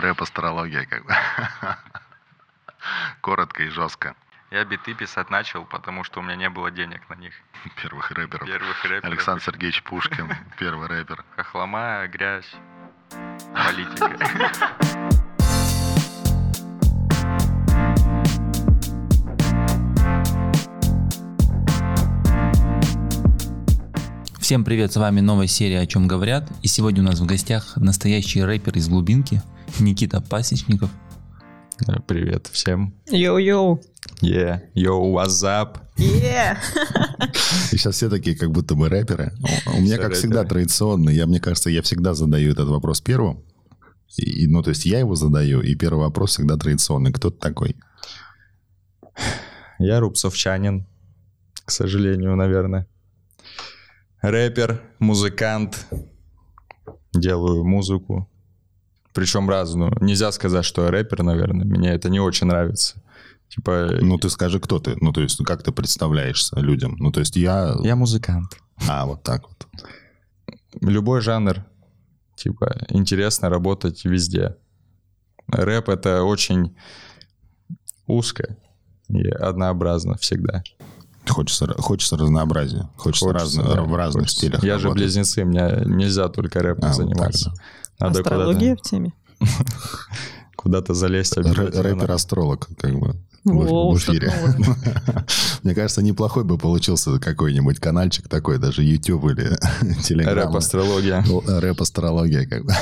рэп-астрология как бы. Коротко и жестко. Я биты писать начал, потому что у меня не было денег на них. Первых рэперов. Первых рэперов. Александр Сергеевич Пушкин, первый рэпер. Хохлома, грязь, политика. Всем привет, с вами новая серия «О чем говорят». И сегодня у нас в гостях настоящий рэпер из глубинки Никита Пасечников. Привет всем. Yo-yo. Yeah, yo, what's up? Yeah. И сейчас все такие, как будто мы рэперы. У меня, Все как всегда, традиционно. Я, мне кажется, я всегда задаю этот вопрос первым. И, и, ну, то есть я его задаю, и первый вопрос всегда традиционный. Кто ты такой? Я рубцовчанин, к сожалению, наверное. Рэпер, музыкант, делаю музыку. Причем разную. Нельзя сказать, что я рэпер, наверное. Мне это не очень нравится. Типа, Ну, ты скажи, кто ты? Ну, то есть, как ты представляешься людям? Ну, то есть я... я музыкант. А, вот так вот. Любой жанр. Типа, интересно работать везде. Рэп — это очень узко и однообразно всегда. Хочется, хочется разнообразия. Хочется, Хочется, разно- да, в разных хочется. стилях Я же работать. близнецы, мне нельзя только рэпом А, вот заниматься. так, Надо Астрология в теме. куда-то, куда-то залезть обязательно. Рэпер-астролог, как бы, в, Воу, в эфире. Мне кажется, неплохой бы получился какой-нибудь каналчик такой, даже YouTube или Telegram. Рэп-астрология. Ну, Рэп-астрология, как бы.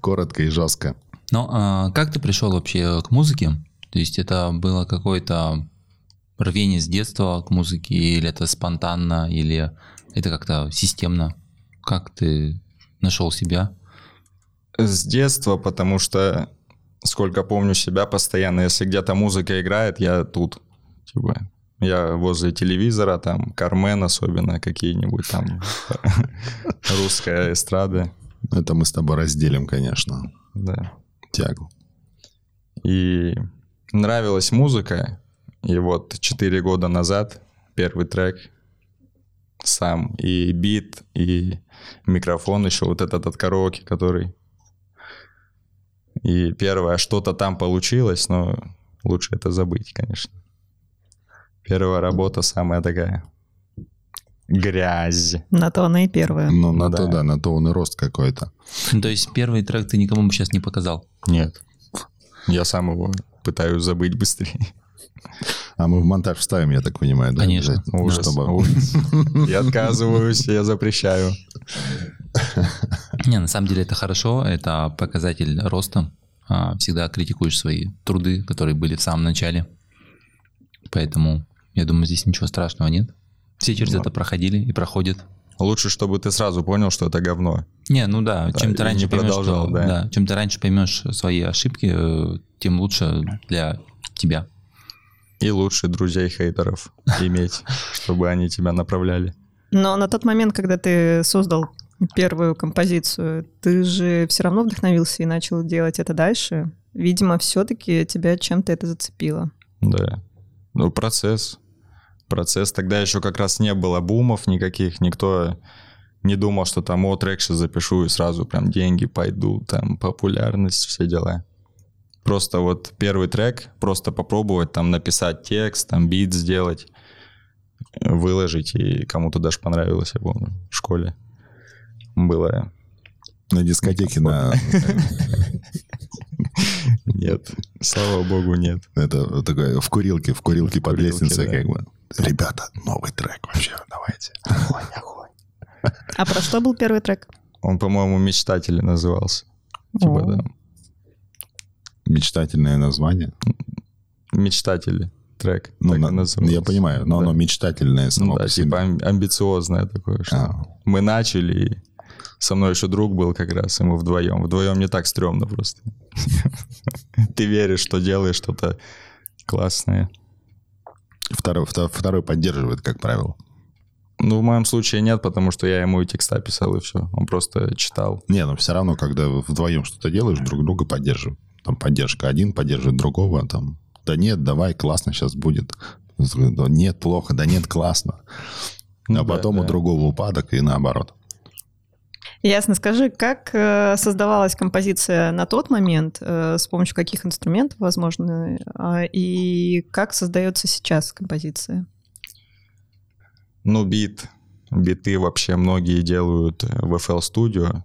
Коротко и жестко. Ну, а как ты пришел вообще к музыке? То есть это было какое-то рвение с детства к музыке, или это спонтанно, или это как-то системно? Как ты нашел себя? С детства, потому что сколько помню себя, постоянно, если где-то музыка играет, я тут. Типа, я возле телевизора, там, Кармен особенно, какие-нибудь там, русская эстрада. Это мы с тобой разделим, конечно, Да. тягу. И нравилась музыка. И вот 4 года назад первый трек сам. И бит, и микрофон еще, вот этот от караоке, который... И первое, что-то там получилось, но лучше это забыть, конечно. Первая работа самая такая грязь. На то она и первая. Ну, на Да. то, да, на то он и рост какой-то. Ну, То есть первый трек ты никому бы сейчас не показал? Нет. Я сам его пытаюсь забыть быстрее. А мы в монтаж вставим, я так понимаю, да? Конечно. Ужас, Чтобы- ужас. Я отказываюсь, я запрещаю. Не, на самом деле это хорошо, это показатель роста. А, Всегда критикуешь свои труды, которые были в самом начале. Поэтому, я думаю, здесь ничего страшного нет. Все через Да. это проходили и проходят. Лучше, чтобы ты сразу понял, что это говно. Не, ну да, Да, чем ты раньше не поймешь, что- да. да, чем ты раньше поймешь свои ошибки, э, тем лучше для тебя. И лучше друзей хейтеров иметь, чтобы они тебя направляли. Но на тот момент, когда ты создал первую композицию, ты же все равно вдохновился и начал делать это дальше. Видимо, все-таки тебя чем-то это зацепило. Да. Ну, процесс. Процесс. Тогда еще как раз не было бумов никаких. Никто не думал, что там, о, трек сейчас запишу, и сразу прям деньги пойдут, там, популярность, все дела. Просто вот первый трек, просто попробовать там написать текст, там бит сделать, выложить, и кому-то даже понравилось, я помню, в школе. Было На дискотеке на... Нет, слава богу, нет. Это такое, в курилке, в курилке под лестницей, как бы. Ребята, новый трек вообще, давайте. А про что был первый трек? Он, по-моему, «Мечтатели» назывался. Типа, да. Мечтательное название. «Мечтатели» трек. Ну, на- я понимаю, но Да. оно мечтательное само Ну да, по себе. типа ам- амбициозное такое, что А. мы начали, со мной еще друг был как раз, и мы вдвоем. Вдвоем не так стрёмно просто. Ты веришь, что делаешь что-то классное. Второй, вто- второй поддерживает, как правило. Ну, в моем случае нет, потому что я ему и текста писал, и все. Он просто читал. Не, но все равно, когда вдвоем что-то делаешь, друг друга поддерживают. Там поддержка один поддерживает другого, там, да нет, давай, классно сейчас будет. Да нет, плохо, да нет, классно. Ну а да, потом у да. другого упадок и наоборот. Ясно. Скажи, как э, создавалась композиция на тот момент, э, с помощью каких инструментов, возможно, э, и как создается сейчас композиция? Ну, бит. Биты вообще многие делают в FL Studio.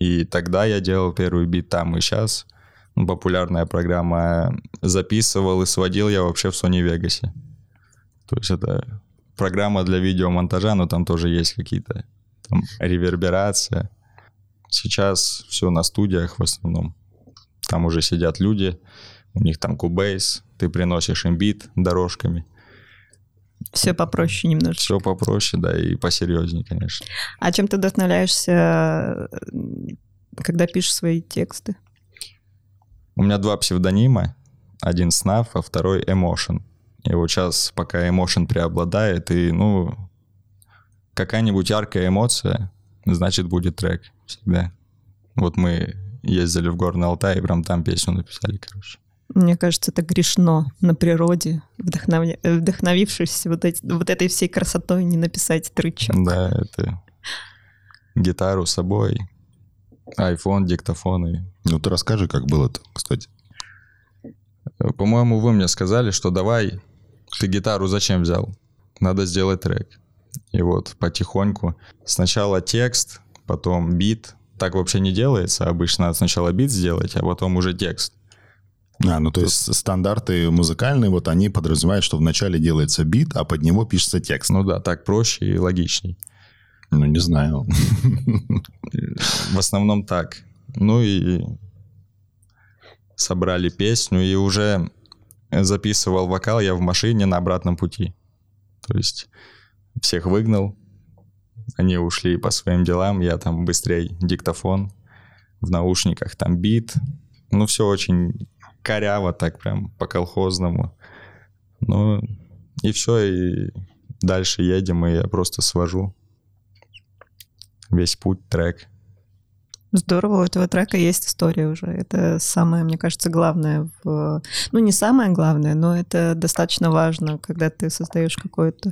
И тогда я делал первый бит там и сейчас. Популярная программа. Записывал и сводил я вообще в Sony Vegas. То есть это программа для видеомонтажа, но там тоже есть какие-то там реверберация. Сейчас все на студиях в основном. Там уже сидят люди, у них там кубейс, ты приносишь им бит дорожками. Все попроще немножко. Все попроще, да, и посерьезнее, конечно. А чем ты вдохновляешься, когда пишешь свои тексты? У меня два псевдонима. Один Snuff, а второй Emotion. И вот сейчас, пока Emotion преобладает, и, ну, какая-нибудь яркая эмоция, значит, будет трек всегда. Вот мы ездили в Горный Алтай, и прям там песню написали, короче. Мне кажется, это грешно на природе, вдохновля... вдохновившись вот, эти... вот этой всей красотой, не написать трычок. Да, это гитару с собой, iPhone, диктофон и... Ну, ты расскажи, как было-то, кстати. По-моему, вы мне сказали, что давай, ты гитару зачем взял? Надо сделать трек. И вот потихоньку сначала текст, потом бит. Так вообще не делается. Обычно надо сначала бит сделать, а потом уже текст. А, ну то есть стандарты музыкальные, вот они подразумевают, что вначале делается бит, а под него пишется текст. Ну да, так проще и логичней. Ну, не знаю. В основном так. Ну и собрали песню, и уже записывал вокал я в машине на обратном пути. То есть всех выгнал, они ушли по своим делам, я там быстрее диктофон, в наушниках там бит. Ну, все очень коряво так прям по-колхозному. Ну, и все, и дальше едем, и я просто свожу весь путь, трек. Здорово, у этого трека есть история уже. Это самое, мне кажется, главное в... Ну, не самое главное, но это достаточно важно, когда ты создаешь какое-то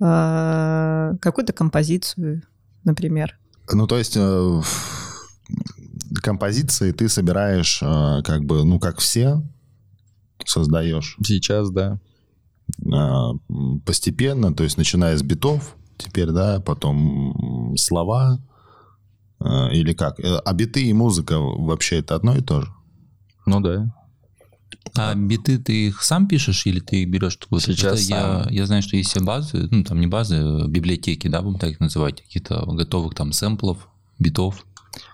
а, какую-то композицию, например. Ну, то есть э, композиции ты собираешь э, как бы, ну, как все, создаешь. Сейчас, да. Э, постепенно, то есть начиная с битов, теперь, да, потом слова, или как? А биты и музыка вообще это одно и то же? Ну да. А биты ты их сам пишешь или ты их берешь какую-то? Сейчас я, я знаю, что есть все базы, ну там не базы, а библиотеки, да, будем так их называть, каких-то готовых там сэмплов, битов.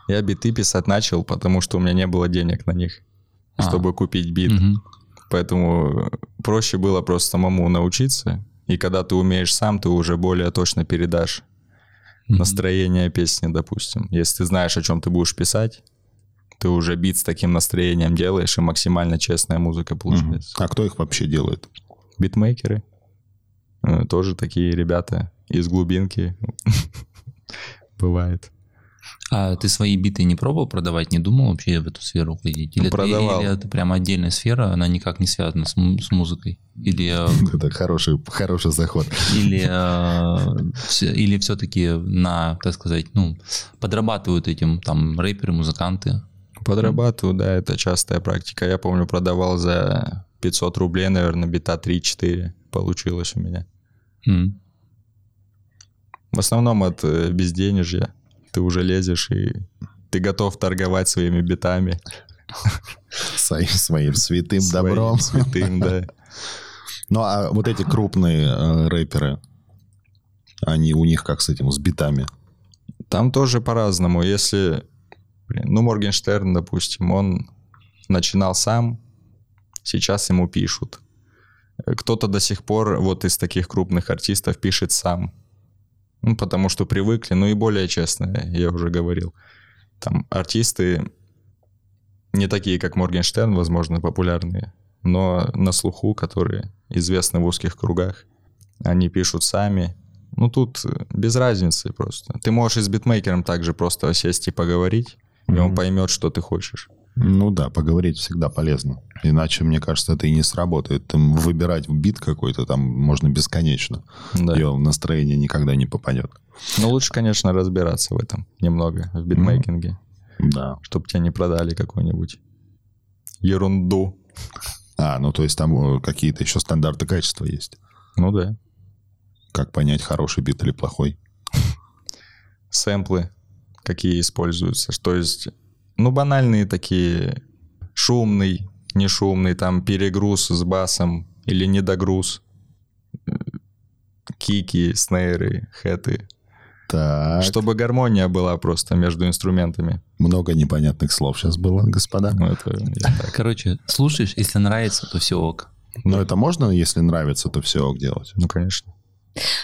Я биты писать начал, потому что у меня не было денег на них, а. чтобы купить бит. Угу. Поэтому проще было просто самому научиться. И когда ты умеешь сам, ты уже более точно передашь настроение песни, допустим. Если ты знаешь, о чем ты будешь писать, ты уже бит с таким настроением делаешь, и максимально честная музыка получается. А кто их вообще делает? Битмейкеры. Э, тоже такие ребята из глубинки. Бывает. А ты свои биты не пробовал продавать, не думал вообще в эту сферу уходить? Или, Продавал. Ты, или это прям отдельная сфера, она никак не связана с, с музыкой? Или, э, это хороший, хороший заход. Или, э, или все-таки на, так сказать, ну, подрабатывают этим там рэперы, музыканты? Подрабатываю, да, это частая практика. Я помню, продавал за 500 рублей, наверное, бита 3-4 получилось у меня. Mm. В основном от э, безденежья. Ты уже лезешь и ты готов торговать своими битами. Своим, своим святым своим добром. святым, да. Ну, а вот эти крупные э, рэперы, они у них как с этим, с битами? Там тоже по-разному. Если ну, Моргенштерн, допустим, он начинал сам, сейчас ему пишут. Кто-то до сих пор вот из таких крупных артистов пишет сам. Ну, потому что привыкли, ну и более честно, я уже говорил. Там артисты не такие, как Моргенштерн, возможно, популярные, но на слуху, которые известны в узких кругах. Они пишут сами. Ну, тут без разницы просто. Ты можешь и с битмейкером также просто сесть и поговорить, mm-hmm. и он поймет, что ты хочешь. Ну да, поговорить всегда полезно. Иначе, мне кажется, это и не сработает. Там выбирать бит какой-то там можно бесконечно. Да. И настроение никогда не попадет. Ну, лучше, конечно, разбираться в этом немного, в битмейкинге, Да. чтобы тебя не продали какую-нибудь ерунду. А, ну то есть там э, какие-то еще стандарты качества есть. Ну да. Как понять, хороший бит или плохой? Сэмплы, какие используются. То есть, ну, банальные такие, шумный, не шумный, там перегруз с басом или недогруз. Кики, снейры, хэты. Так, Чтобы гармония была просто между инструментами. много непонятных слов сейчас было, господа. Ну, это. Короче, слушаешь, если нравится, то все ок. Но это можно, если нравится, то все ок делать. Ну, конечно.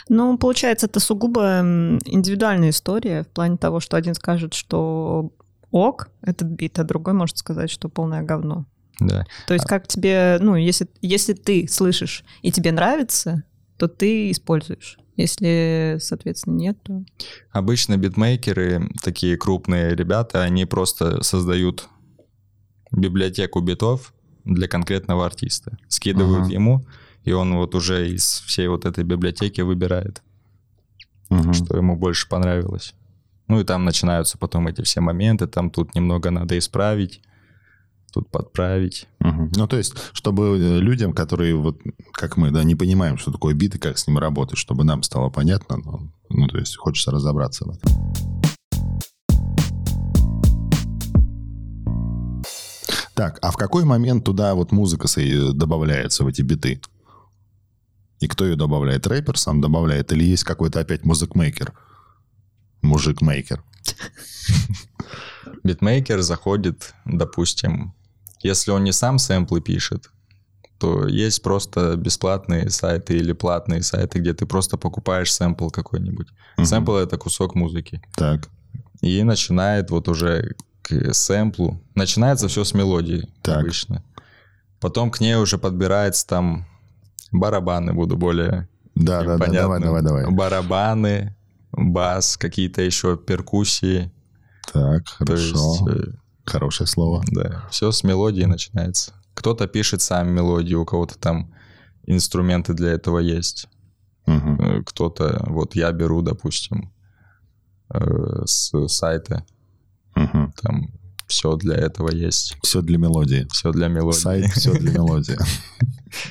Ну, получается, это сугубо индивидуальная история в плане того, что один скажет, что ок, этот бит, а другой может сказать, что полное говно. Да. То есть как тебе, ну, если, если ты слышишь и тебе нравится, то ты используешь. Если, соответственно, нет, то... Обычно битмейкеры, такие крупные ребята, они просто создают библиотеку битов для конкретного артиста. Скидывают Ага. ему, и он вот уже из всей вот этой библиотеки выбирает, Мгм. что ему больше понравилось. Ну и там начинаются потом эти все моменты, там тут немного надо исправить, тут подправить. Мгм. Ну, то есть, чтобы э, людям, которые, вот, как мы, да, не понимаем, что такое бит и как с ним работать, чтобы нам стало понятно, ну, ну, то есть, хочется разобраться в этом. Так, а в какой момент туда вот музыка со- добавляется в эти биты? И кто ее добавляет? Рэпер сам добавляет? Или есть какой-то опять music maker? Мужик-мейкер. Битмейкер заходит, допустим, если он не сам сэмплы пишет, то есть просто бесплатные сайты или платные сайты, где ты просто покупаешь сэмпл какой-нибудь. Мгм. Сэмпл — это кусок музыки. Так, И начинает вот уже к сэмплу. Начинается все с мелодии Так. обычно. Потом к ней уже подбирается там барабаны, буду более да, да, да, давай, давай, давай. Барабаны, бас, какие-то еще перкуссии. Так, То есть, хорошо. э, Хорошее слово. да, все с мелодии начинается. Кто-то пишет сам мелодию, у кого-то там инструменты для этого есть. Э, Кто-то, вот я беру, допустим, э, с сайта, Мгм. там все для этого есть. Все для мелодии. Все для мелодии. Сайт все для мелодии.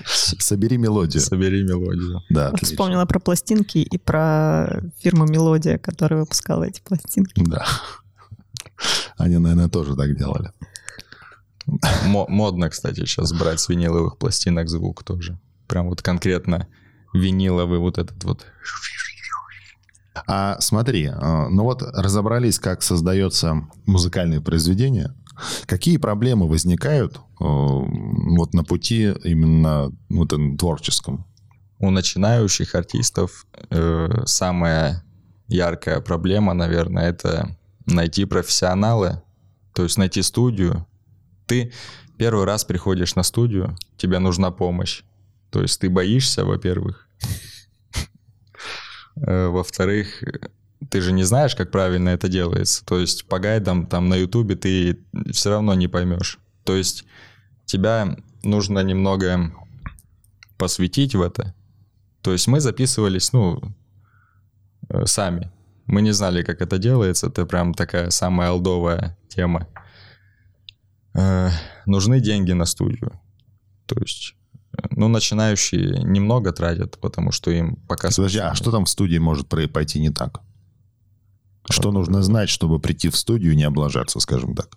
Собери мелодию. Собери мелодию. Да, Вот вспомнила про пластинки и про фирму «Мелодия», которая выпускала эти пластинки. Да. Они, наверное, тоже так делали. Мо- модно, кстати, сейчас брать с виниловых пластинок звук тоже. Прям вот конкретно виниловый вот этот вот. А смотри, э, ну вот разобрались, как создается музыкальное произведение. Какие проблемы возникают э, вот на пути именно вот этом творческом? У начинающих артистов э, самая яркая проблема, наверное, это найти профессионала, то есть найти студию. Ты первый раз приходишь на студию, тебе нужна помощь. То есть ты боишься, во-первых. Э, Во-вторых, ты же не знаешь, как правильно это делается. То есть по гайдам там на ютубе ты все равно не поймешь. То есть тебя нужно немного посвятить в это. То есть мы записывались, ну, э, сами. Мы не знали, как это делается. Это прям такая самая алдовая тема. Э, нужны деньги на студию. То есть, ну, начинающие немного тратят, потому что им пока... Подожди, а что там в студии может пойти не так? Что нужно знать, чтобы прийти в студию и не облажаться, скажем так?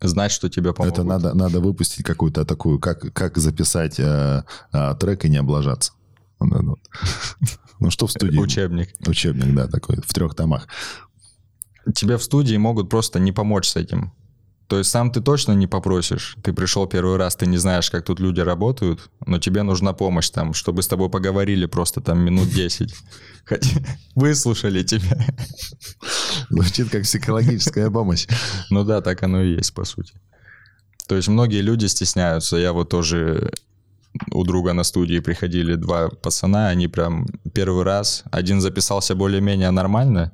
Знать, что тебе помогут. Это надо, надо выпустить какую-то такую, как, как записать э, э, трек и не облажаться. Ну что в студии? Учебник. Учебник, да, такой, в трех томах. Тебе в студии могут просто не помочь с этим. То есть сам ты точно не попросишь. Ты пришел первый раз, ты не знаешь, как тут люди работают, но тебе нужна помощь там, чтобы с тобой поговорили просто там минут 10. Хотя выслушали тебя. Звучит как психологическая помощь. Ну да, так оно и есть, по сути. То есть многие люди стесняются. Я вот тоже у друга на студии приходили два пацана, они прям первый раз, один записался более-менее нормально,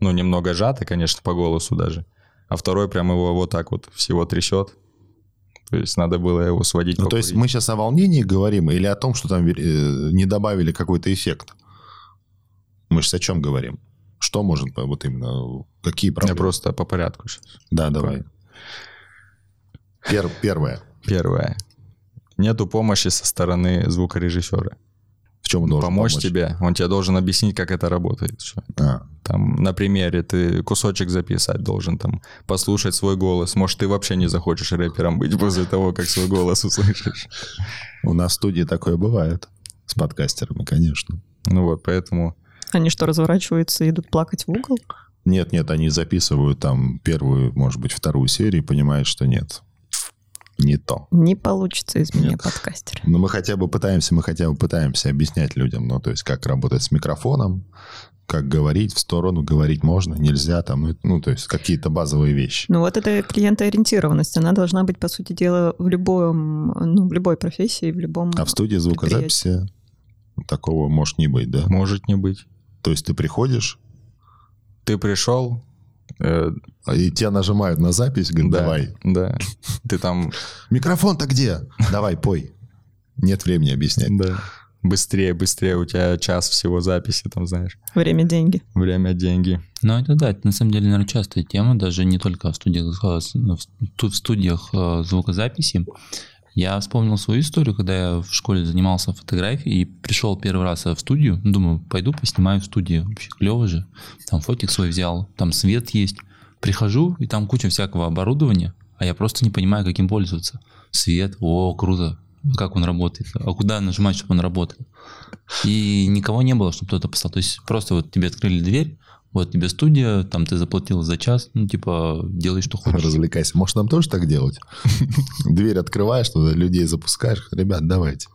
ну, немного сжато, конечно, по голосу даже, а второй прям его вот так вот всего трясет. То есть надо было его сводить. Ну, то есть мы сейчас о волнении говорим или о том, что там э, не добавили какой-то эффект? Мы сейчас о чем говорим? Что может вот именно, какие Я проблемы? просто по порядку сейчас. Да, давай. Пер- первое. Первое. Нету помощи со стороны звукорежиссера. В чем он должен помочь, помочь тебе. Он тебе должен объяснить, как это работает. А, Там, на примере ты кусочек записать должен, там, послушать свой голос. Может, ты вообще не захочешь рэпером быть после того, как свой голос услышишь. у нас в студии такое бывает. С подкастерами, конечно. Ну вот, поэтому... Они что, разворачиваются и идут плакать в угол? Нет, нет, они записывают там первую, может быть, вторую серию и понимают, что нет. Не то. Не получится из меня Нет. подкастер. Но мы хотя бы пытаемся, мы хотя бы пытаемся объяснять людям, ну, то есть, как работать с микрофоном, как говорить в сторону, говорить можно, нельзя, там, ну, ну, то есть, какие-то базовые вещи. Ну вот эта клиентоориентированность, она должна быть, по сути дела, в любом, ну, в любой профессии, в любом... А в студии звукозаписи такого может не быть, да? Может не быть. То есть, ты приходишь, Ты пришел, и тебя нажимают на запись, говорят, да, давай. да. Ты там, Микрофон-то где? Давай, пой. Нет времени объяснять. да, быстрее, быстрее, у тебя час всего записи, там, знаешь, Время, деньги. время, деньги. Ну, это да, это на самом деле, наверное, частая тема, даже не только в студиях, в- тут в студиях э, звукозаписи. Я вспомнил свою историю, когда я в школе занимался фотографией и пришел первый раз в студию. Думаю, пойду поснимаю в студии. Вообще клево же. Там фотик свой взял, там свет есть. Прихожу, и там куча всякого оборудования, а я просто не понимаю, каким пользоваться. Свет, о, круто. Как он работает? А куда нажимать, чтобы он работал? И никого не было, чтобы кто-то поставил. То есть просто вот тебе открыли дверь, вот тебе студия, там ты заплатил за час, ну типа делай, что хочешь. Развлекайся. Может, нам тоже так делать? Дверь открываешь, туда людей запускаешь. Ребят, давайте.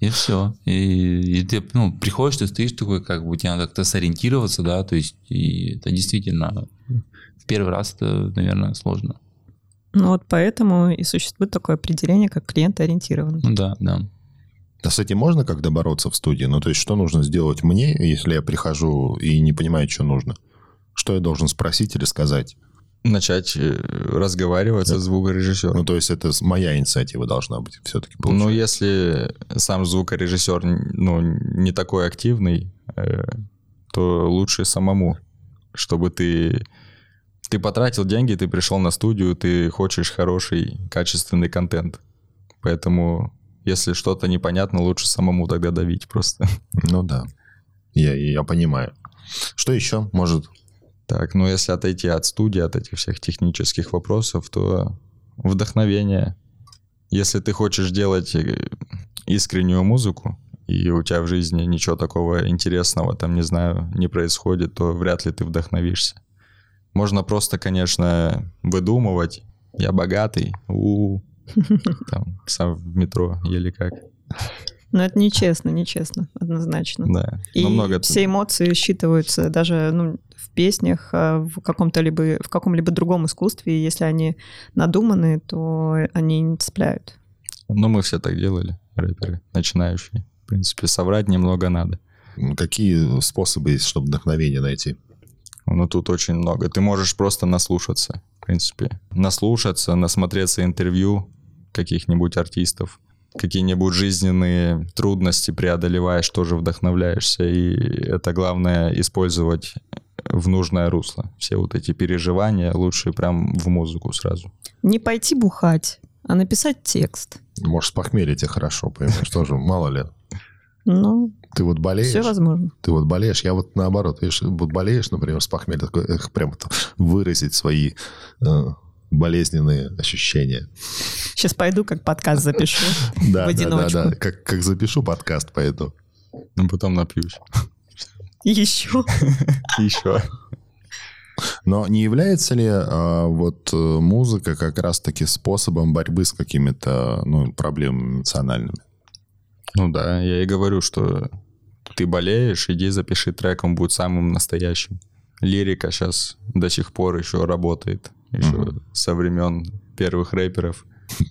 И все. И, и ты, ну, приходишь, ты стоишь такой, как бы тебе надо как-то сориентироваться, да, то есть и это действительно в первый раз это, наверное, сложно. Ну вот поэтому и существует такое определение, как клиентоориентированный. Ну да, да. А с этим можно как-то бороться в студии? Ну, то есть, что нужно сделать мне, если я прихожу и не понимаю, что нужно? Что я должен спросить или сказать? Начать э, разговаривать со звукорежиссером. Ну, то есть, это моя инициатива должна быть все-таки. Ну, если сам звукорежиссер ну, не такой активный, э, то лучше самому, чтобы ты... Ты потратил деньги, ты пришел на студию, ты хочешь хороший, качественный контент. Поэтому, если что-то непонятно, лучше самому тогда давить просто. Ну, да. Я, я понимаю. Что еще может? Так, ну если отойти от студии, от этих всех технических вопросов, то вдохновение. Если ты хочешь делать э, искреннюю музыку, и у тебя в жизни ничего такого интересного там, не знаю, не происходит, то вряд ли ты вдохновишься. Можно просто, конечно, выдумывать. Я богатый, у там сам в метро еле как, Но это нечестно, нечестно, однозначно. да. И Но много все эмоции считываются даже ну, в песнях, а в каком-то либо в каком-либо другом искусстве. И Если они надуманы, то они не цепляют. Ну, мы все так делали, рэперы, начинающие. В принципе, соврать немного надо. Какие способы есть, чтобы вдохновение найти? Ну, тут очень много. Ты можешь просто наслушаться, в принципе. Наслушаться, насмотреться интервью каких-нибудь артистов. Какие-нибудь жизненные трудности преодолеваешь, тоже вдохновляешься. И это главное использовать в нужное русло. Все вот эти переживания лучше прям в музыку сразу. Не пойти бухать, а написать текст. Может, с похмелья тебе хорошо, понимаешь, тоже, мало ли. Ну, Ты вот болеешь, все возможно. ты вот болеешь, я вот наоборот, видишь, вот болеешь, например, с похмелья, такой, эх, прям выразить свои э, болезненные ощущения. Сейчас пойду как подкаст запишу. Да, В да, да, одиночку. да, как, как запишу подкаст, пойду. Ну, потом напьюсь. Еще. Еще. Но не является ли а, вот э, музыка как раз-таки способом борьбы с какими-то ну, проблемами эмоциональными? Ну да, я и говорю, что ты болеешь, иди запиши трек, он будет самым настоящим. Лирика сейчас до сих пор еще работает. Еще Мгм. со времен первых рэперов.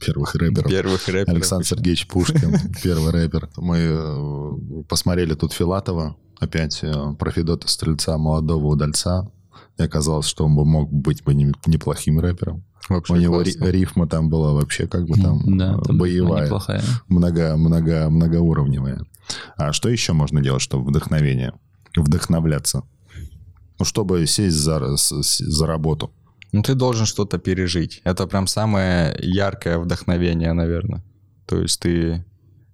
Первых рэперов. Первых рэперов. Александр Сергеевич Пушкин, первый рэпер. Мы э, посмотрели тут Филатова, опять э, про Федота Стрельца, молодого удальца. И оказалось, что он бы мог быть бы не- неплохим рэпером. Вообще У него классно. рифма там была вообще как бы там Да, там боевая, много, много, многоуровневая. А что еще можно делать, чтобы вдохновение? Вдохновляться? Ну, чтобы сесть за, за работу. Ну, ты должен что-то пережить. Это прям самое яркое вдохновение, наверное. То есть ты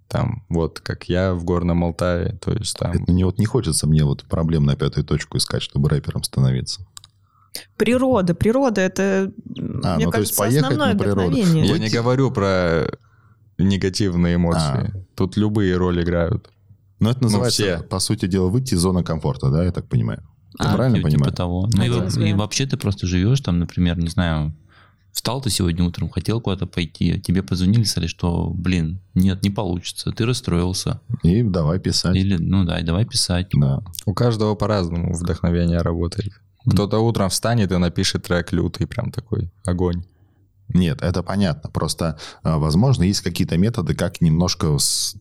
там, вот как я в Горном Алтае, то есть там... Это не, вот не хочется мне вот проблем на пятую точку искать, чтобы рэпером становиться. Природа, природа это, А, мне ну, то есть кажется, основное на природу. вдохновение. Я Выйти- не говорю про негативные эмоции. А. Тут любые роли играют. Но это называется, все. по сути дела, выйти из зоны комфорта, да, я так понимаю? Я А, правильно типа понимаю? того. Ну, и, Хотелось во- и бы. вообще ты просто живешь там, например, не знаю, встал ты сегодня утром, хотел куда-то пойти, тебе позвонили, сказали, что, блин, нет, не получится, ты расстроился. И давай писать. Или, ну да, и давай писать. Да. У каждого по-разному вдохновение работает. Кто-то утром встанет и напишет трек лютый, прям такой огонь. Нет, это понятно. Просто, а, возможно, есть какие-то методы, как немножко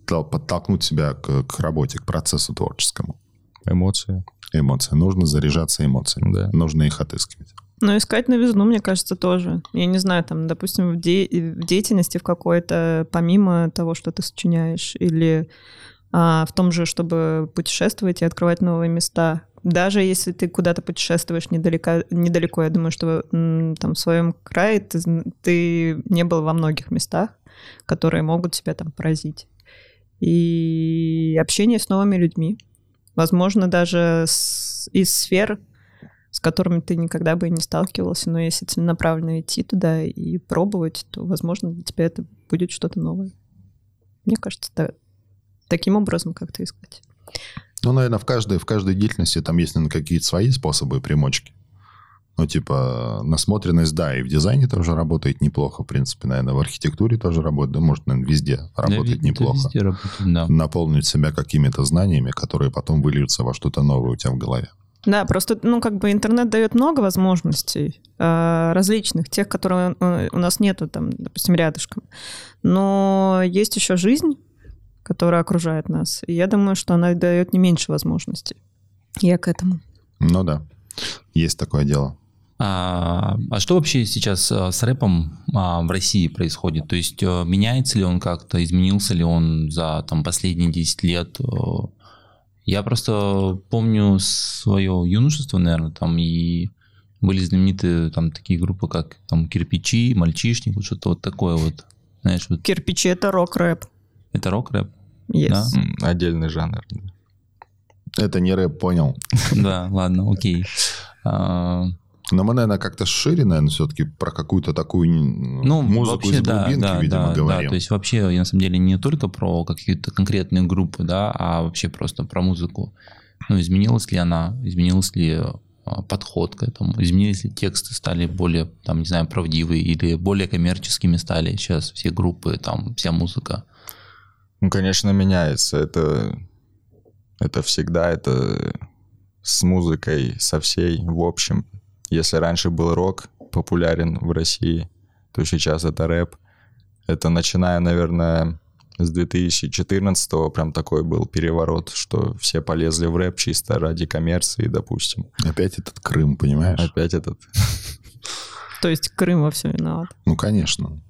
подтолкнуть себя к, к работе, к процессу творческому. Эмоции. Эмоции. Нужно заряжаться эмоциями. Да. Нужно их отыскивать. Но искать новизну, мне кажется, тоже. Я не знаю, там, допустим, в, де- в деятельности в какой-то, помимо того, что ты сочиняешь, или а, в том же, чтобы путешествовать и открывать новые места. Даже если ты куда-то путешествуешь недалеко, недалеко я думаю, что там в своем крае ты, ты не был во многих местах, которые могут тебя там поразить. И общение с новыми людьми. Возможно, даже с- из сфер, с которыми ты никогда бы не сталкивался, но если целенаправленно идти туда и пробовать, то, возможно, для тебя это будет что-то новое. Мне кажется, да, таким образом как-то искать. Ну, наверное, в каждой, в каждой деятельности там есть, наверное, какие-то свои способы и примочки. Ну, типа, насмотренность, да, и в дизайне тоже работает неплохо, в принципе, наверное, в архитектуре тоже работает, да, может, наверное, везде Да, работает ви- неплохо. везде работает, да. Наполнить себя какими-то знаниями, которые потом выльются во что-то новое у тебя в голове. Да, просто, ну, как бы интернет дает много возможностей э, различных, тех, которые э, у нас нету, там, допустим, рядышком. Но есть еще жизнь, которая окружает нас. И я думаю, что она дает не меньше возможностей. Я к этому. Ну да, есть такое дело. А, а что вообще сейчас а, с рэпом а, в России происходит? То есть а, меняется ли он как-то, изменился ли он за там, последние 10 лет? Я просто помню свое юношество, наверное, там и были знаменитые там такие группы, как там Кирпичи, Мальчишник, вот что-то вот такое вот. Знаешь, вот Кирпичи — это рок-рэп. это рок-рэп? Yes. Да? Отдельный жанр. Это не рэп, понял. Да, ладно, окей. А, Но мы, наверное, как-то шире, наверное, все-таки про какую-то такую Ну, музыку вообще, из глубинки, да, видимо, да, говорим. Да, то есть вообще, я на самом деле не только про какие-то конкретные группы, да, а вообще просто про музыку. Ну, изменилась ли она, изменилась ли а, подход к этому, изменились ли тексты, стали более, там, не знаю, правдивые или более коммерческими стали сейчас все группы, там, вся музыка. Ну, конечно, меняется. Это, это всегда, это с музыкой, со всей, в общем. Если раньше был рок популярен в России, то сейчас это рэп. Это начиная, наверное, с 2014 прям такой был переворот, что все полезли в рэп чисто ради коммерции, допустим. Опять этот Крым, понимаешь? Опять этот... То есть Крым во всем виноват. Ну, конечно.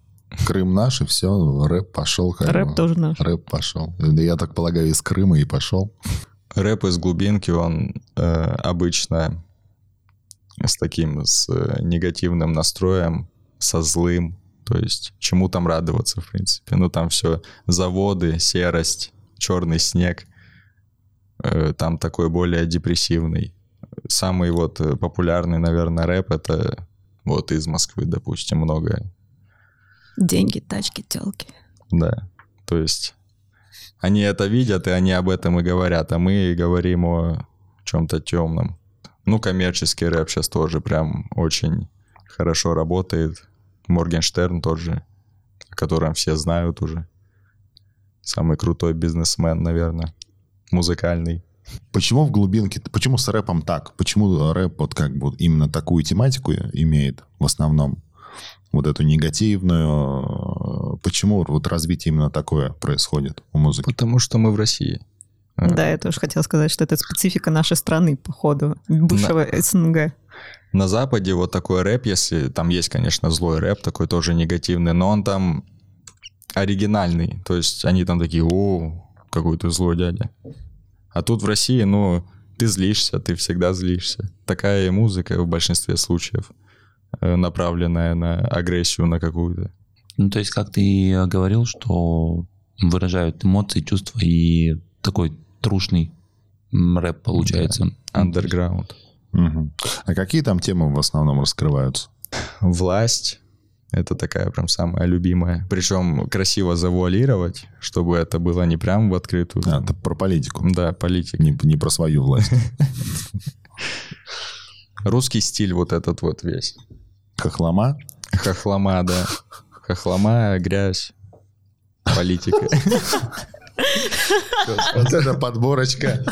Крым наш, и все, рэп пошел. как Рэп бы. тоже наш. Рэп пошел. Я так полагаю, из Крыма и пошел. Рэп из глубинки, он э, обычно с таким, с э, негативным настроем, со злым. То есть чему там радоваться, в принципе? Ну, там все заводы, серость, черный снег. Э, там такой более депрессивный. Самый вот э, популярный, наверное, рэп — это вот из Москвы, допустим, много Деньги, тачки, телки. да. То есть они это видят, и они об этом и говорят, а мы говорим о чем-то темном. Ну, коммерческий рэп сейчас тоже прям очень хорошо работает. Моргенштерн тоже, о котором все знают уже. Самый крутой бизнесмен, наверное, музыкальный. Почему в глубинке, почему с рэпом так? Почему рэп вот как бы именно такую тематику имеет в основном? Вот эту негативную. Почему вот развитие именно такое происходит у музыки? Потому что мы в России. А, Да, я тоже хотела сказать, что это специфика нашей страны, походу, бывшего СНГ. На Западе вот такой рэп, если там есть, конечно, злой рэп, такой тоже негативный, но он там оригинальный. То есть они там такие, о, какой ты злой дядя. А тут в России, ну, ты злишься, ты всегда злишься. Такая и музыка в большинстве случаев, э, направленная на агрессию на какую-то. Ну, то есть, как ты э, говорил, что выражают эмоции, чувства и такой трушный рэп получается. Underground. Мгм. А какие там темы в основном раскрываются? Власть. Это такая прям самая любимая. Причем красиво завуалировать, чтобы это было не прям в открытую. А, это про политику. Да, политика. Не, не про свою власть. Русский стиль вот этот вот весь. Хохлома. Хохлома, да. Хохлома, грязь, политика. Вот это подборочка.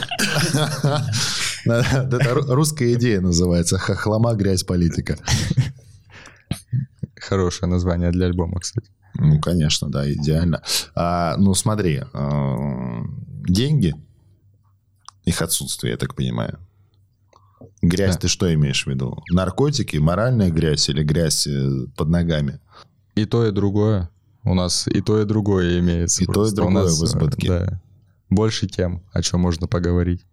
Это ру- русская идея называется. Хохлома, грязь, политика. Хорошее название для альбома, кстати. Ну, конечно, да, идеально. А, ну, смотри, э, деньги, их отсутствие, я так понимаю. Грязь, Да. ты что имеешь в виду? Наркотики, моральная грязь или грязь э, под ногами? И то, и другое. У нас и то, и другое имеется. И то, и просто. У другое нас, в избытке. Да. Больше тем, о чем можно поговорить.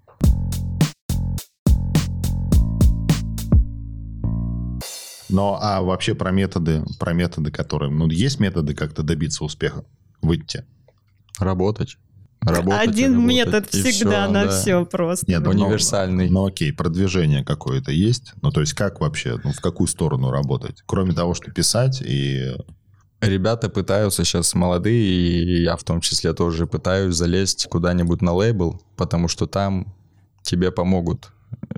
Но, а вообще про методы, про методы, которые... Ну, есть методы как-то добиться успеха? Выйти? Работать. Работать Один работать, метод всегда всё, на да. все просто. Нет, ну, Универсальный. Ну, окей, продвижение какое-то есть? Ну, то есть как вообще, ну, в какую сторону работать? Кроме того, что писать и... Ребята пытаются сейчас молодые, и я в том числе тоже пытаюсь залезть куда-нибудь на лейбл, потому что там тебе помогут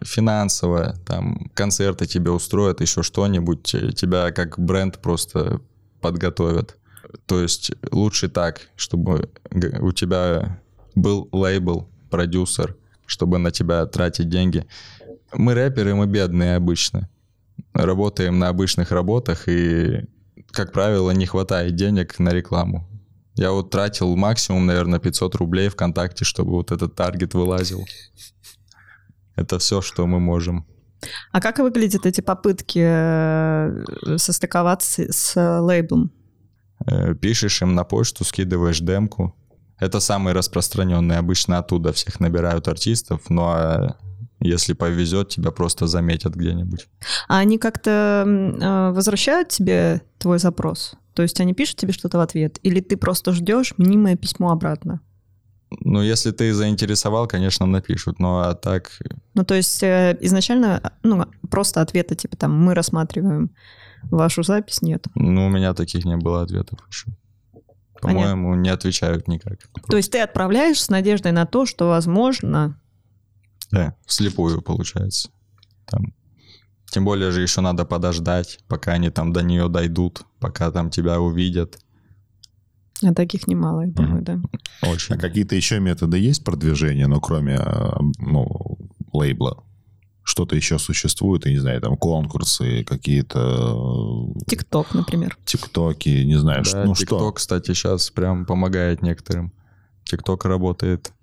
финансово, там концерты тебе устроят, еще что-нибудь, те- тебя как бренд просто подготовят. То есть лучше так, чтобы у тебя был лейбл, продюсер, чтобы на тебя тратить деньги. Мы рэперы, мы бедные обычно. Работаем на обычных работах, и, как правило, не хватает денег на рекламу. Я вот тратил максимум, наверное, 500 рублей ВКонтакте, чтобы вот этот таргет вылазил. Это все, что мы можем. А как выглядят эти попытки э, состыковаться с лейблом? Э, Пишешь им на почту, скидываешь демку. Это самый распространенный. Обычно оттуда всех набирают артистов, но а если повезет, тебя просто заметят где-нибудь. А они как-то э, возвращают тебе твой запрос? То есть они пишут тебе что-то в ответ? Или ты просто ждешь мнимое письмо обратно? Ну, если ты заинтересовал, конечно, напишут. Но а так Ну, то есть э, изначально, ну, просто ответа типа там «мы рассматриваем вашу запись» нет. Ну, у меня таких не было ответов еще. По-моему, не отвечают никак. То есть ты отправляешь с надеждой на то, что, возможно, Да, вслепую получается. Там. Тем более же еще надо подождать, пока они там до нее дойдут, пока там тебя увидят. а таких немало, я думаю, да. Очень. А какие-то еще методы есть продвижения, ну, кроме, э, ну, лейбла? Что-то еще существует, я не знаю, там конкурсы, какие-то э, ТикТок, например. тиктоки, не знаю, Да, что, ну TikTok, что. кстати, сейчас прям помогает некоторым. ТикТок работает.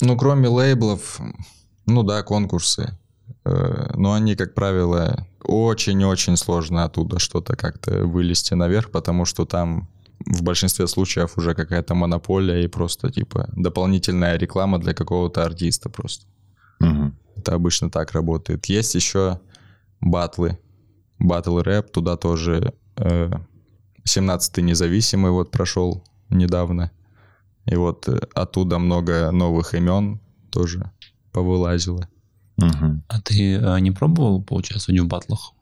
Ну, кроме лейблов, ну да, конкурсы. Э, Но они, как правило, очень-очень сложно оттуда что-то как-то вылезти наверх, потому что там в большинстве случаев уже какая-то монополия и просто типа дополнительная реклама для какого-то артиста просто. Мгм. Это обычно так работает. Есть еще батлы. Батл рэп, туда тоже э, 17-й независимый вот прошел недавно. И вот э, оттуда много новых имен тоже повылазило. Мгм. А ты э, не пробовал поучаствовать в батлах?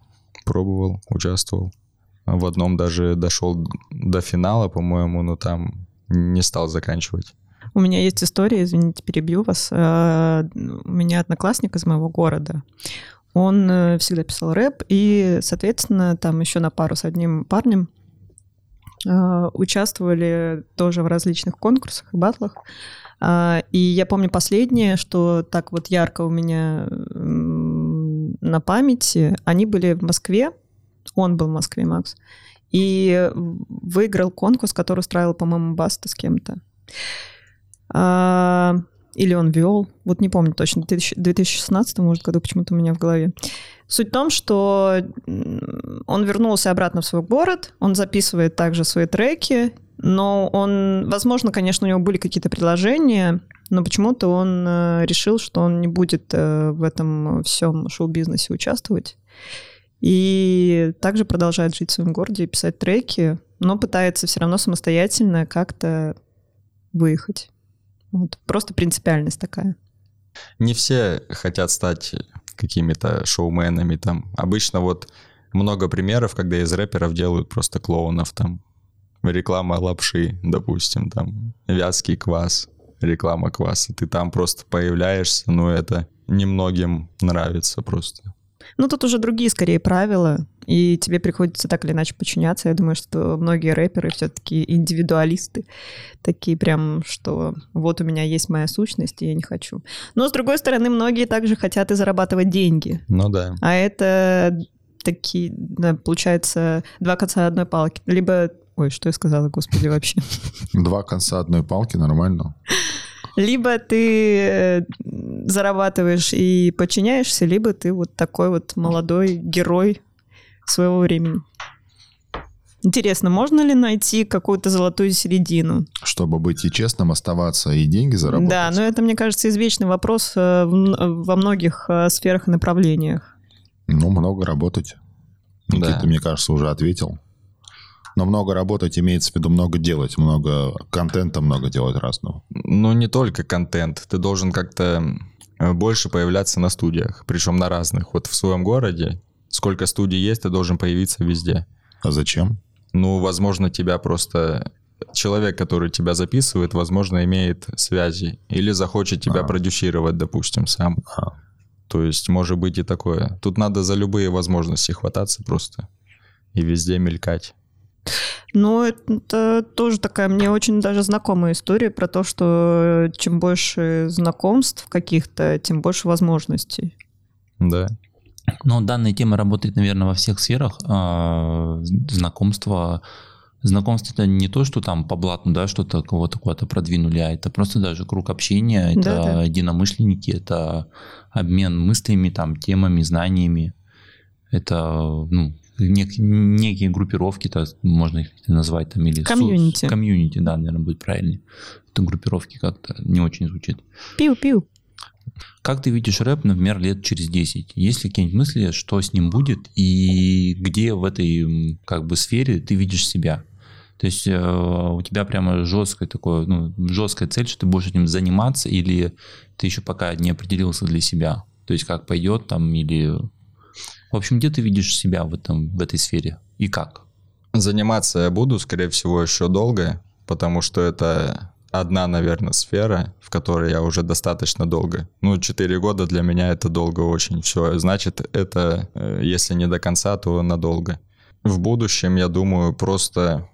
Пробовал, участвовал. В одном даже дошел до финала, по-моему, но там не стал заканчивать. У меня есть история, извините, перебью вас. Э, У меня одноклассник из моего города. Он э, всегда писал рэп, и, соответственно, там еще на пару с одним парнем э, участвовали тоже в различных конкурсах и батлах. И я помню последнее, что так вот ярко у меня на памяти. Они были в Москве, он был в Москве, Макс, и выиграл конкурс, который устраивал, по-моему, Баста с кем-то. А, или он вел, вот не помню точно, в 2016, может, году почему-то у меня в голове. Суть в том, что он вернулся обратно в свой город, он записывает также свои треки, но он, возможно, конечно, у него были какие-то предложения, но почему-то он э, решил, что он не будет э, в этом всем шоу-бизнесе участвовать. И также продолжает жить в своем городе и писать треки, но пытается все равно самостоятельно как-то выехать. Вот. Просто принципиальность такая. Не все хотят стать какими-то шоуменами там. Обычно вот много примеров, когда из рэперов делают просто клоунов там. Реклама лапши, допустим, там вязкий квас, реклама кваса. Ты там просто появляешься, но это немногим нравится просто. Ну, тут уже другие, скорее, правила, и тебе приходится так или иначе подчиняться. Я думаю, что многие рэперы все-таки индивидуалисты, такие прям, что вот у меня есть моя сущность, и я не хочу. Но, с другой стороны, многие также хотят и зарабатывать деньги. Ну да. А это такие, да, получается, два конца одной палки. Либо... Ой, что я сказала, господи, вообще? Два конца одной палки, нормально. Либо ты э, зарабатываешь и подчиняешься, либо ты вот такой вот молодой герой своего времени. Интересно, можно ли найти какую-то золотую середину? Чтобы быть и честным, оставаться и деньги заработать? Да, но это, мне кажется, извечный вопрос э, во многих э, сферах и направлениях. Ну, много работать. Никита, да. мне кажется, уже ответил. Но много работать имеется в виду много делать, много контента много делать разного. Ну, не только контент. Ты должен как-то больше появляться на студиях, причем на разных. Вот в своем городе сколько студий есть, ты должен появиться везде. А зачем? Ну, возможно, тебя просто человек, который тебя записывает, возможно, имеет связи или захочет тебя а. продюсировать, допустим, сам. А. То есть, может быть и такое. Тут надо за любые возможности хвататься просто и везде мелькать. Ну, это тоже такая мне очень даже знакомая история про то, что чем больше знакомств каких-то, тем больше возможностей. Да. Но данная тема работает, наверное, во всех сферах. А, знакомство Знакомство это не то, что там по блату, да, что-то кого-то куда-то продвинули, а это просто даже круг общения, это да, да. единомышленники, это обмен мыслями, там, темами, знаниями. Это, ну, нек- некие группировки, то можно их назвать там или комьюнити. комьюнити, да, наверное, будет правильнее. Это группировки как-то не очень звучит. Пиу-пиу. Как ты видишь рэп, например, лет через 10? Есть ли какие-нибудь мысли, что с ним будет и где в этой как бы сфере ты видишь себя? То есть э, у тебя прямо жесткая такое, ну, жесткая цель, что ты будешь этим заниматься, или ты еще пока не определился для себя? То есть как пойдет там, или в общем, где ты видишь себя в, этом, в этой сфере и как? Заниматься я буду, скорее всего, еще долго, потому что это одна, наверное, сфера, в которой я уже достаточно долго. Ну, 4 года для меня это долго очень. Все, значит, это, э, если не до конца, то надолго. В будущем, я думаю, просто,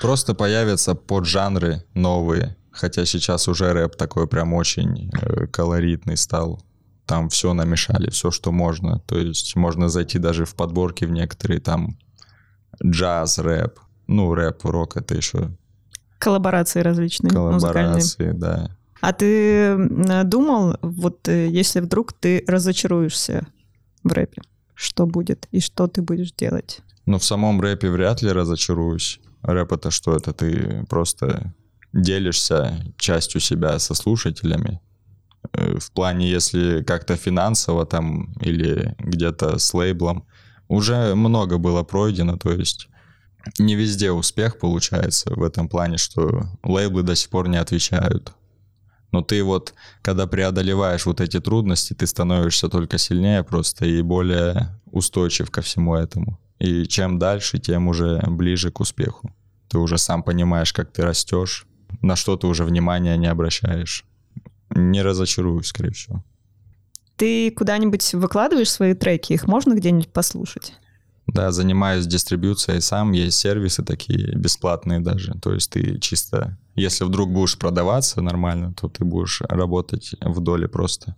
просто появятся поджанры новые. Хотя сейчас уже рэп такой прям очень э, колоритный стал там все намешали, все, что можно. То есть можно зайти даже в подборки в некоторые там джаз, рэп. Ну, рэп, рок это еще... Коллаборации различные, Коллаборации, музыкальные. да. А ты думал, вот э, если вдруг ты разочаруешься в рэпе, что будет и что ты будешь делать? Ну, в самом рэпе вряд ли разочаруюсь. Рэп это что? Это ты просто делишься частью себя со слушателями. Э, в плане, если как-то финансово там или где-то с лейблом, уже много было пройдено, то есть не везде успех получается в этом плане, что лейблы до сих пор не отвечают. Но ты вот, когда преодолеваешь вот эти трудности, ты становишься только сильнее просто и более устойчив ко всему этому. И чем дальше, тем уже ближе к успеху. Ты уже сам понимаешь, как ты растешь, на что ты уже внимания не обращаешь не разочаруюсь, скорее всего. Ты куда-нибудь выкладываешь свои треки? Их можно где-нибудь послушать? Да, занимаюсь дистрибьюцией сам. Есть сервисы такие бесплатные даже. То есть ты чисто, если вдруг будешь продаваться нормально, то ты будешь работать в доле просто.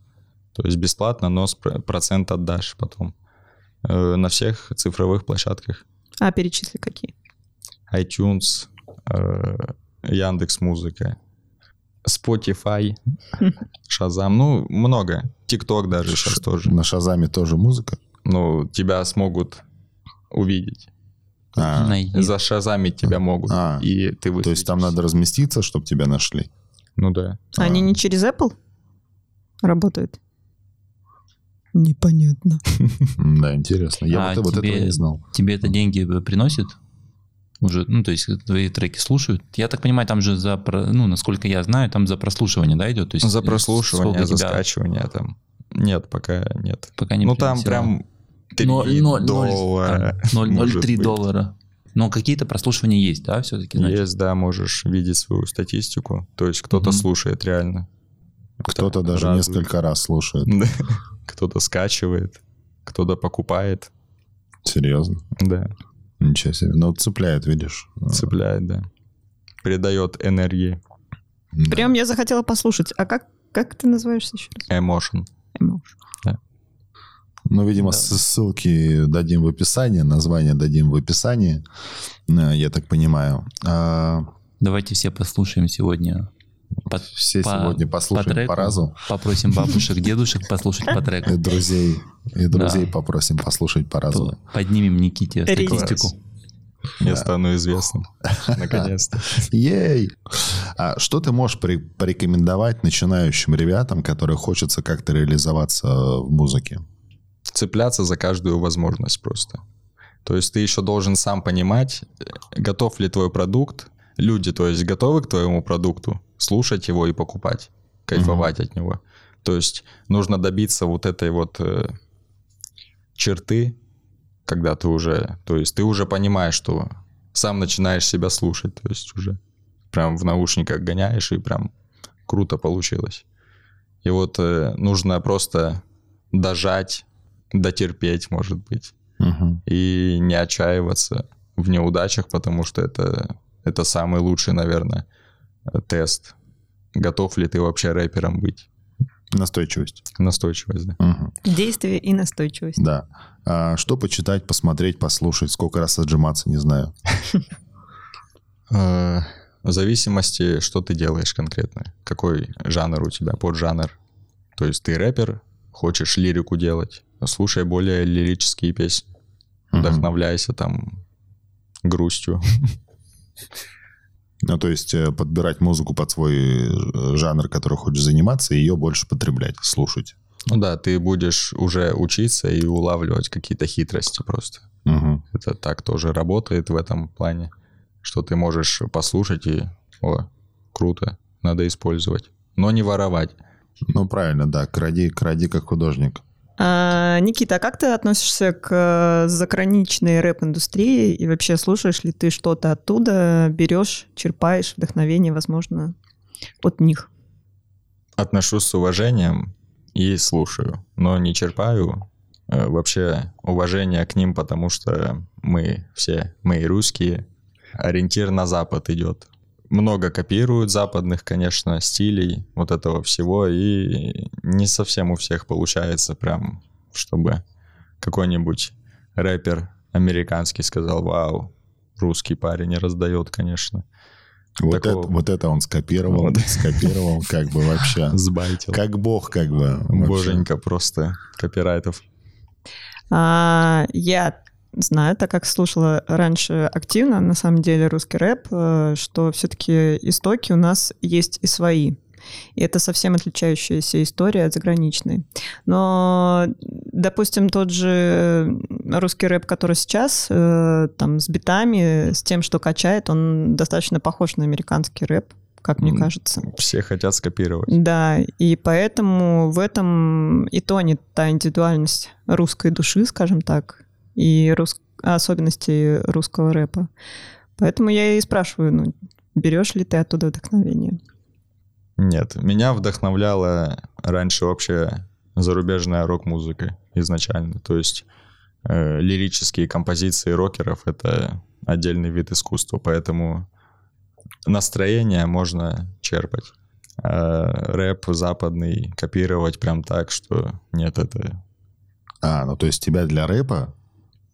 То есть бесплатно, но процент отдашь потом. Э, на всех цифровых площадках. А перечисли какие? iTunes, э, Яндекс Музыка, Spotify, Shazam, ну, много. TikTok даже сейчас тоже. На Шазаме тоже музыка? Ну, тебя смогут увидеть. А. Зашазамить тебя могут. А, и ты то есть там надо разместиться, чтобы тебя нашли? Ну да. Они А. не через Apple работают? Непонятно. Да, интересно. Я А вот, вот тебе- этого не знал. Тебе это деньги приносит? Уже, ну, то есть твои треки слушают. Я так понимаю, там же за, ну, насколько я знаю, там за прослушивание, да, идет? То есть За прослушивание, за тебя скачивание там. Нет, пока нет. Пока не ну там прям 3 Ноль- ноль- ноль- доллара. там, ноль- может 0,3 быть. доллара. Но какие-то прослушивания есть, да, все-таки? Есть, да, можешь видеть свою статистику. То есть кто-то Мгм. слушает реально. Кто-то Да, даже несколько раз слушает. Да. Кто-то скачивает, кто-то покупает. Серьезно. Да, Ничего себе. Ну, цепляет, видишь. цепляет, да. Придает энергии. Да. Прям я захотела послушать. А как, как ты называешься еще раз? Emotion. Emotion. Ну, видимо, Да. ссылки дадим в описании, название дадим в описании, э, я так понимаю. А, Давайте все послушаем сегодня. По, Все по- сегодня послушаем треку. по разу. Попросим бабушек, дедушек послушать по треку. И друзей, и друзей Да. попросим послушать по разу. То Поднимем Никите статистику. Я Да. стану известным. Наконец-то. Ей! А что ты можешь при- порекомендовать начинающим ребятам, которые хочется как-то реализоваться в музыке? Цепляться за каждую возможность просто. То есть ты еще должен сам понимать, э, готов ли твой продукт, люди, то есть готовы к твоему продукту, слушать его и покупать, кайфовать от него. То есть нужно добиться вот этой вот э, черты, когда ты уже, то есть ты уже понимаешь, что сам начинаешь себя слушать, то есть уже прям в наушниках гоняешь и прям круто получилось. И вот э, нужно просто дожать, дотерпеть, может быть, Мгм. и не отчаиваться в неудачах, потому что это, это самый лучший, наверное, э, тест. Готов ли ты вообще рэпером быть? Настойчивость. Настойчивость, да. Мгм. Действие и настойчивость. Да. А что почитать, посмотреть, послушать? Сколько раз отжиматься, не знаю. Э, В зависимости, что ты делаешь конкретно. Какой жанр у тебя, поджанр. То есть ты рэпер, хочешь лирику делать, слушай более лирические песни. Мгм. Вдохновляйся там грустью. Ну, то есть э, подбирать музыку под свой э, жанр, который хочешь заниматься, и ее больше потреблять, слушать. Ну да, ты будешь уже учиться и улавливать какие-то хитрости просто. Мгм. Это так тоже работает в этом плане, что ты можешь послушать и, о, круто, надо использовать. Но не воровать. Ну, правильно, да. Кради, кради как художник. А, Никита, а как ты относишься к э, заграничной рэп-индустрии? И вообще слушаешь ли ты что-то оттуда, берешь, черпаешь вдохновение, возможно, от них? Отношусь с уважением и слушаю, но не черпаю э, вообще уважение к ним, потому что мы все, мы русские, ориентир на Запад идет. Много копируют западных, конечно, стилей, вот этого всего, и не совсем у всех получается прям, чтобы какой-нибудь рэпер американский сказал, вау, русский парень не раздает, конечно. Вот Такого. это, вот это он скопировал, Вот. скопировал как бы вообще. Сбайтил. Как бог как бы. вообще. Боженька просто копирайтов. А, я знаю, так как слушала раньше активно, на самом деле, русский рэп, э, что все-таки истоки у нас есть и свои. И это совсем отличающаяся история от заграничной. Но, допустим, тот же русский рэп, который сейчас, э, там, с битами, с тем, что качает, он достаточно похож на американский рэп, как мне кажется. Все хотят скопировать. Да, и поэтому в этом и тонет та индивидуальность русской души, скажем так, и рус... особенности русского рэпа. Поэтому я и спрашиваю, ну, берешь ли ты оттуда вдохновение? Нет, меня вдохновляла раньше вообще зарубежная рок-музыка изначально. То есть э, лирические композиции рокеров — это отдельный вид искусства, поэтому настроение можно черпать. А рэп западный копировать прям так, что нет, это А, ну то есть тебя для рэпа,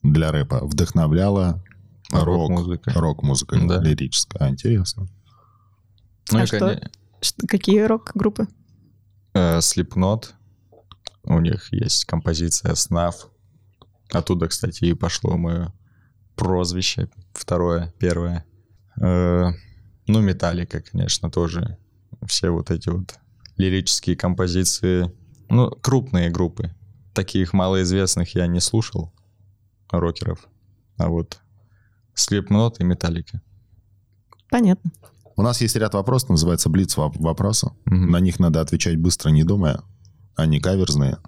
для рэпа вдохновляла рок, рок-музыка. рок-музыка Да. лирическая. А, интересно. Ну А и, что? какие рок-группы? Э, Slipknot. У них есть композиция «Снав». Оттуда, кстати, и пошло мое прозвище. Второе, первое. Э, Ну, Металлика, конечно, тоже. Все вот эти вот лирические композиции. Ну, крупные группы. Таких малоизвестных я не слушал, рокеров. А вот Slipknot и Металлика. Понятно. У нас есть ряд вопросов, называется Блиц воп- вопросы. Мгм. На них надо отвечать быстро, не думая. Они каверзные.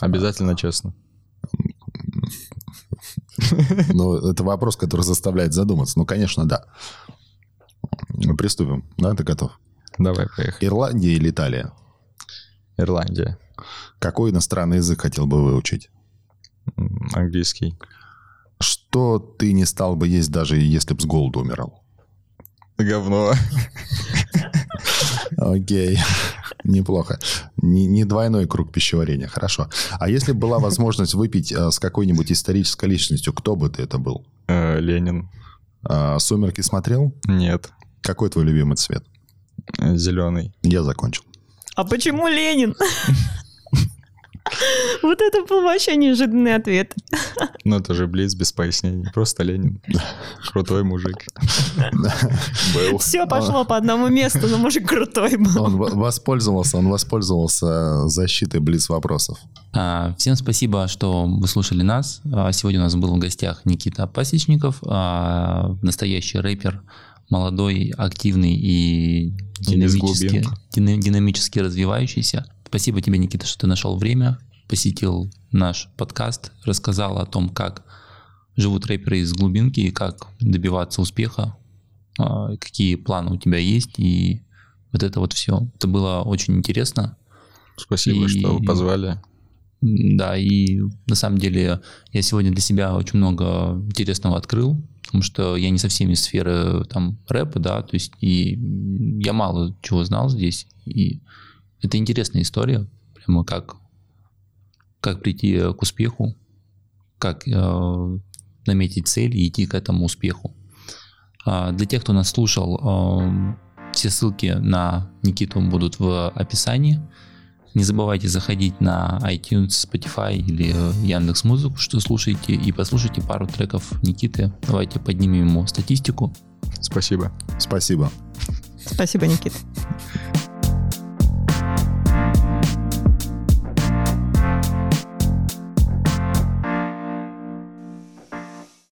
Обязательно честно. Но это вопрос, который заставляет задуматься. Ну, конечно, да. Ну, Приступим. Да, ты готов? Давай, поехали. Ирландия или Италия? Ирландия. Какой иностранный язык хотел бы выучить? Английский. Что ты не стал бы есть, даже если бы с голоду умирал? Говно. Окей, неплохо. Не, не двойной круг пищеварения, хорошо. А если бы была возможность выпить э, с какой-нибудь исторической личностью, кто бы ты это был? Э, Ленин. А, «Сумерки» смотрел? Нет. Какой твой любимый цвет? Зеленый. Я закончил. А почему Ленин? Вот это был вообще неожиданный ответ. Ну, это же Блиц без пояснений. Просто Ленин. Крутой мужик. Был. Все пошло по одному месту, но мужик крутой был. Он во- воспользовался, он воспользовался защитой близ вопросов. А, Всем спасибо, что вы слушали нас. А, Сегодня у нас был в гостях Никита Пасечников, а, настоящий рэпер, молодой, активный и динамически, динамически развивающийся. Спасибо тебе, Никита, что ты нашел время, посетил наш подкаст, рассказал о том, как живут рэперы из глубинки и как добиваться успеха, а, какие планы у тебя есть и вот это вот все. Это было очень интересно. Спасибо, И- что позвали. Да, и на самом деле я сегодня для себя очень много интересного открыл, потому что я не совсем из сферы там рэпа, да, то есть и я мало чего знал здесь, и это интересная история, прямо как, как прийти к успеху, как э, наметить цель и идти к этому успеху. А Для тех, кто нас слушал, эм, все ссылки на Никиту будут в описании. Не забывайте заходить на iTunes, Spotify или Яндекс Музыку, что слушаете, и послушайте пару треков Никиты. Давайте поднимем ему статистику. Спасибо. Спасибо. Спасибо, Никита.